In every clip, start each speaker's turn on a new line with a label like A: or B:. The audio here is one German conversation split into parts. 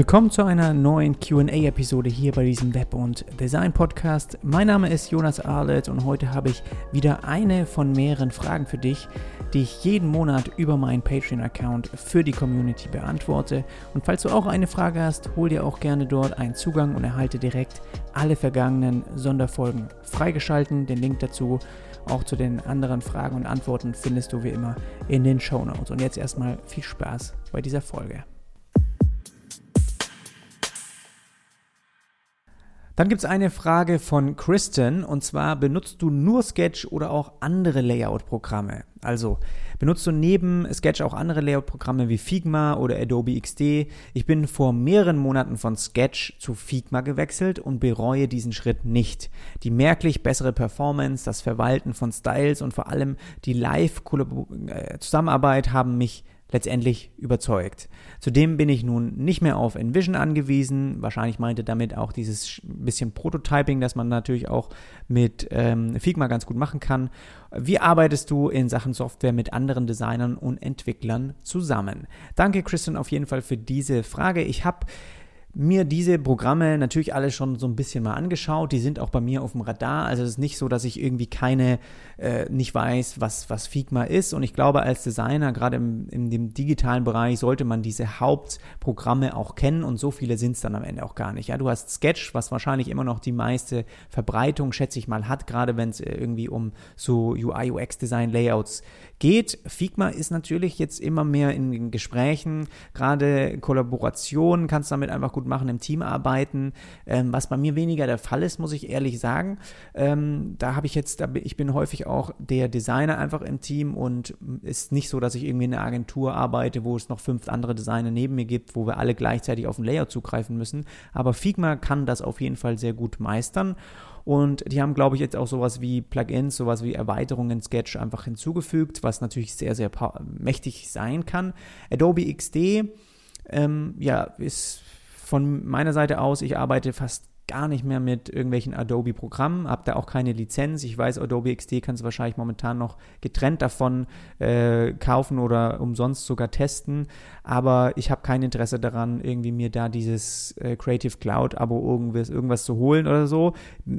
A: Willkommen zu einer neuen QA-Episode hier bei diesem Web- und Design-Podcast. Mein Name ist Jonas Arlett und heute habe ich wieder eine von mehreren Fragen für dich, die ich jeden Monat über meinen Patreon-Account für die Community beantworte. Und falls du auch eine Frage hast, hol dir auch gerne dort einen Zugang und erhalte direkt alle vergangenen Sonderfolgen freigeschalten. Den Link dazu auch zu den anderen Fragen und Antworten findest du wie immer in den Show Notes. Und jetzt erstmal viel Spaß bei dieser Folge. Dann gibt es eine Frage von Kristen und zwar benutzt du nur Sketch oder auch andere Layout-Programme? Also benutzt du neben Sketch auch andere Layout-Programme wie Figma oder Adobe XD? Ich bin vor mehreren Monaten von Sketch zu Figma gewechselt und bereue diesen Schritt nicht. Die merklich bessere Performance, das Verwalten von Styles und vor allem die Live-Zusammenarbeit haben mich letztendlich überzeugt. Zudem bin ich nun nicht mehr auf Envision angewiesen. Wahrscheinlich meinte damit auch dieses bisschen Prototyping, das man natürlich auch mit ähm, Figma ganz gut machen kann. Wie arbeitest du in Sachen Software mit anderen Designern und Entwicklern zusammen? Danke, Christian, auf jeden Fall für diese Frage. Ich habe mir diese Programme natürlich alle schon so ein bisschen mal angeschaut. Die sind auch bei mir auf dem Radar. Also es ist nicht so, dass ich irgendwie keine, äh, nicht weiß, was, was Figma ist. Und ich glaube, als Designer, gerade im, in dem digitalen Bereich, sollte man diese Hauptprogramme auch kennen. Und so viele sind es dann am Ende auch gar nicht. Ja, du hast Sketch, was wahrscheinlich immer noch die meiste Verbreitung, schätze ich mal, hat, gerade wenn es irgendwie um so UI, UX Design Layouts geht. Figma ist natürlich jetzt immer mehr in Gesprächen, gerade Kollaboration kannst du damit einfach gut machen, im Team arbeiten, ähm, was bei mir weniger der Fall ist, muss ich ehrlich sagen. Ähm, da habe ich jetzt, ich bin häufig auch der Designer einfach im Team und ist nicht so, dass ich irgendwie in einer Agentur arbeite, wo es noch fünf andere Designer neben mir gibt, wo wir alle gleichzeitig auf ein Layout zugreifen müssen. Aber Figma kann das auf jeden Fall sehr gut meistern. Und die haben, glaube ich, jetzt auch sowas wie Plugins, sowas wie Erweiterungen Sketch einfach hinzugefügt, was natürlich sehr, sehr mächtig sein kann. Adobe XD, ähm, ja, ist von meiner Seite aus, ich arbeite fast gar nicht mehr mit irgendwelchen Adobe-Programmen, habe da auch keine Lizenz. Ich weiß, Adobe XD kannst du wahrscheinlich momentan noch getrennt davon äh, kaufen oder umsonst sogar testen, aber ich habe kein Interesse daran, irgendwie mir da dieses äh, Creative Cloud-Abo irgendwas, irgendwas zu holen oder so.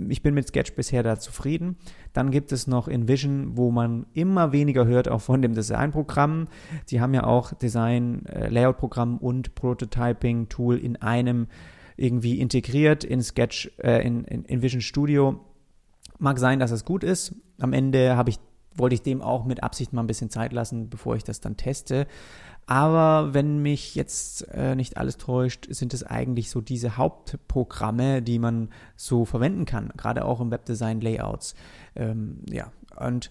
A: Ich bin mit Sketch bisher da zufrieden. Dann gibt es noch InVision, wo man immer weniger hört, auch von dem Design-Programm. Sie haben ja auch Design, äh, und Prototyping-Tool in einem irgendwie integriert in Sketch, äh, in, in, in Vision Studio. Mag sein, dass es gut ist. Am Ende habe ich, wollte ich dem auch mit Absicht mal ein bisschen Zeit lassen, bevor ich das dann teste. Aber wenn mich jetzt äh, nicht alles täuscht, sind es eigentlich so diese Hauptprogramme, die man so verwenden kann, gerade auch im Webdesign-Layouts. Ähm, ja, und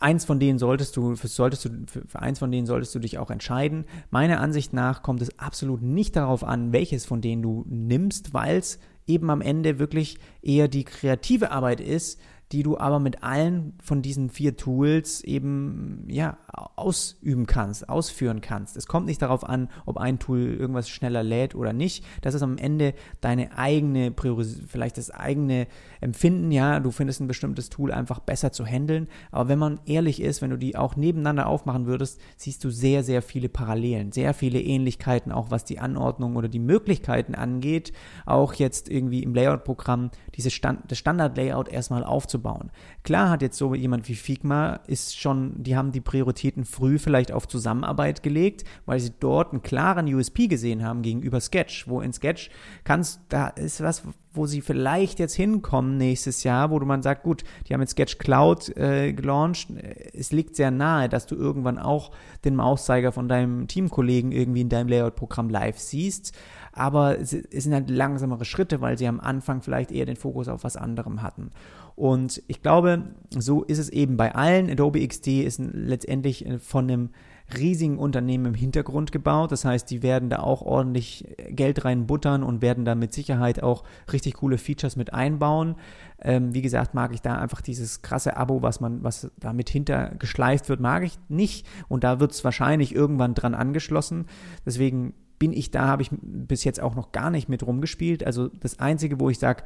A: eins von denen solltest du, für, solltest du, für eins von denen solltest du dich auch entscheiden. Meiner Ansicht nach kommt es absolut nicht darauf an, welches von denen du nimmst, weil es eben am Ende wirklich eher die kreative Arbeit ist, die du aber mit allen von diesen vier Tools eben ja ausüben kannst, ausführen kannst. Es kommt nicht darauf an, ob ein Tool irgendwas schneller lädt oder nicht. Das ist am Ende deine eigene Prioris vielleicht das eigene Empfinden. Ja, du findest ein bestimmtes Tool einfach besser zu handeln. Aber wenn man ehrlich ist, wenn du die auch nebeneinander aufmachen würdest, siehst du sehr, sehr viele Parallelen, sehr viele Ähnlichkeiten, auch was die Anordnung oder die Möglichkeiten angeht. Auch jetzt irgendwie im Layout-Programm dieses Stand das Standard-Layout erstmal aufzubauen aufzubauen. Klar hat jetzt so jemand wie Figma ist schon, die haben die Prioritäten früh vielleicht auf Zusammenarbeit gelegt, weil sie dort einen klaren USP gesehen haben gegenüber Sketch, wo in Sketch kannst, da ist was, wo sie vielleicht jetzt hinkommen nächstes Jahr, wo du man sagt, gut, die haben jetzt Sketch Cloud äh, gelauncht. Es liegt sehr nahe, dass du irgendwann auch den Mauszeiger von deinem Teamkollegen irgendwie in deinem Layout-Programm live siehst. Aber es, sind halt langsamere Schritte, weil sie am Anfang vielleicht eher den Fokus auf was anderem hatten. Und ich glaube, so ist es eben bei allen. Adobe XD ist letztendlich äh, von einem riesigen Unternehmen im Hintergrund gebaut. Das heißt, die werden da auch ordentlich Geld reinbuttern und werden da mit Sicherheit auch richtig coole Features mit einbauen. Ähm, wie gesagt, mag ich da einfach dieses krasse Abo, was man, was da mit hintergeschleift wird, mag ich nicht. Und da wird es wahrscheinlich irgendwann dran angeschlossen. Deswegen bin ich da, habe ich bis jetzt auch noch gar nicht mit rumgespielt. Also das Einzige, wo ich sage,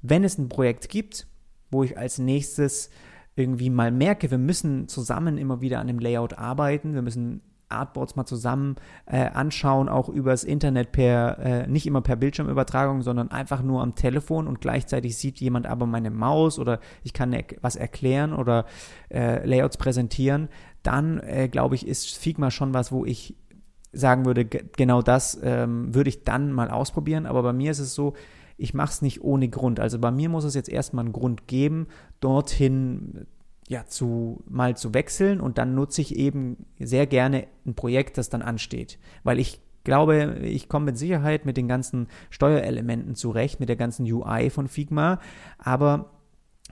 A: wenn es ein Projekt gibt, wo ich als nächstes irgendwie mal merke, wir müssen zusammen immer wieder an dem Layout arbeiten, wir müssen Artboards mal zusammen äh, anschauen, auch übers Internet per, äh, nicht immer per Bildschirmübertragung, sondern einfach nur am Telefon und gleichzeitig sieht jemand aber meine Maus oder ich kann was erklären oder äh, Layouts präsentieren, dann äh, glaube ich, ist Figma schon was, wo ich sagen würde, genau das ähm, würde ich dann mal ausprobieren. Aber bei mir ist es so, ich mache es nicht ohne Grund. Also bei mir muss es jetzt erstmal einen Grund geben, dorthin ja, zu, mal zu wechseln und dann nutze ich eben sehr gerne ein Projekt, das dann ansteht. Weil ich glaube, ich komme mit Sicherheit mit den ganzen Steuerelementen zurecht, mit der ganzen UI von Figma, aber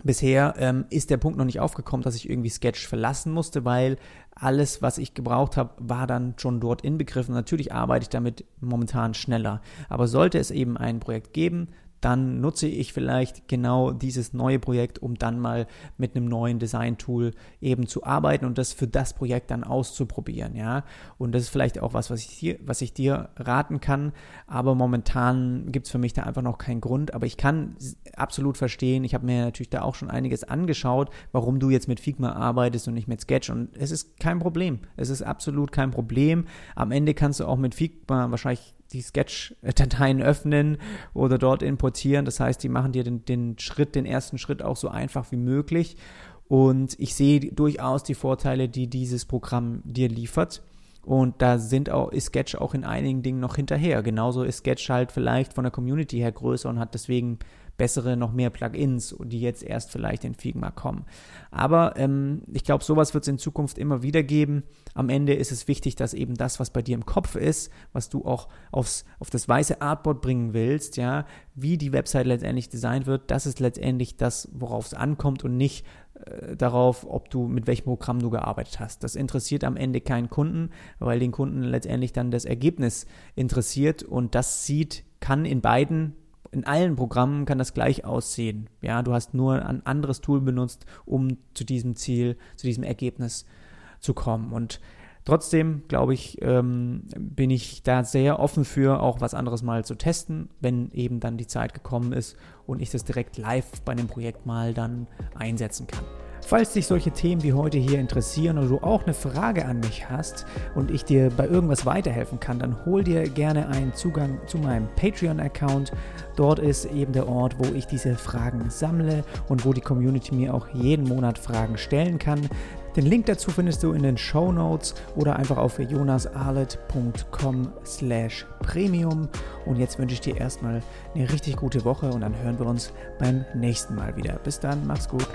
A: Bisher ähm, ist der Punkt noch nicht aufgekommen, dass ich irgendwie Sketch verlassen musste, weil alles, was ich gebraucht habe, war dann schon dort inbegriffen. Natürlich arbeite ich damit momentan schneller. Aber sollte es eben ein Projekt geben, dann nutze ich vielleicht genau dieses neue Projekt, um dann mal mit einem neuen Design-Tool eben zu arbeiten und das für das Projekt dann auszuprobieren, ja. Und das ist vielleicht auch was, was ich dir, was ich dir raten kann, aber momentan gibt es für mich da einfach noch keinen Grund, aber ich kann absolut verstehen, ich habe mir natürlich da auch schon einiges angeschaut, warum du jetzt mit Figma arbeitest und nicht mit Sketch. Und es ist kein Problem, es ist absolut kein Problem. Am Ende kannst du auch mit Figma wahrscheinlich die Sketch-Dateien öffnen oder dort importieren. Das heißt, die machen dir den, den Schritt, den ersten Schritt auch so einfach wie möglich. Und ich sehe durchaus die Vorteile, die dieses Programm dir liefert. Und da sind auch, ist Sketch auch in einigen Dingen noch hinterher. Genauso ist Sketch halt vielleicht von der Community her größer und hat deswegen bessere, noch mehr Plugins, die jetzt erst vielleicht in Figma kommen. Aber ähm, ich glaube, sowas wird es in Zukunft immer wieder geben. Am Ende ist es wichtig, dass eben das, was bei dir im Kopf ist, was du auch aufs, auf das weiße Artboard bringen willst, ja, wie die Website letztendlich designt wird, das ist letztendlich das, worauf es ankommt und nicht äh, darauf, ob du mit welchem Programm du gearbeitet hast. Das interessiert am Ende keinen Kunden, weil den Kunden letztendlich dann das Ergebnis interessiert und das sieht, kann in beiden in allen Programmen kann das gleich aussehen. Ja, du hast nur ein anderes Tool benutzt, um zu diesem Ziel, zu diesem Ergebnis zu kommen. Und trotzdem, glaube ich, ähm, bin ich da sehr offen für, auch was anderes mal zu testen, wenn eben dann die Zeit gekommen ist und ich das direkt live bei dem Projekt mal dann einsetzen kann. Falls dich solche Themen wie heute hier interessieren oder du auch eine Frage an mich hast und ich dir bei irgendwas weiterhelfen kann, dann hol dir gerne einen Zugang zu meinem Patreon-Account. Dort ist eben der Ort, wo ich diese Fragen sammle und wo die Community mir auch jeden Monat Fragen stellen kann. Den Link dazu findest du in den Show Notes oder einfach auf jonasarlet.com slash premium. Und jetzt wünsche ich dir erstmal eine richtig gute Woche und dann hören wir uns beim nächsten Mal wieder. Bis dann, mach's gut.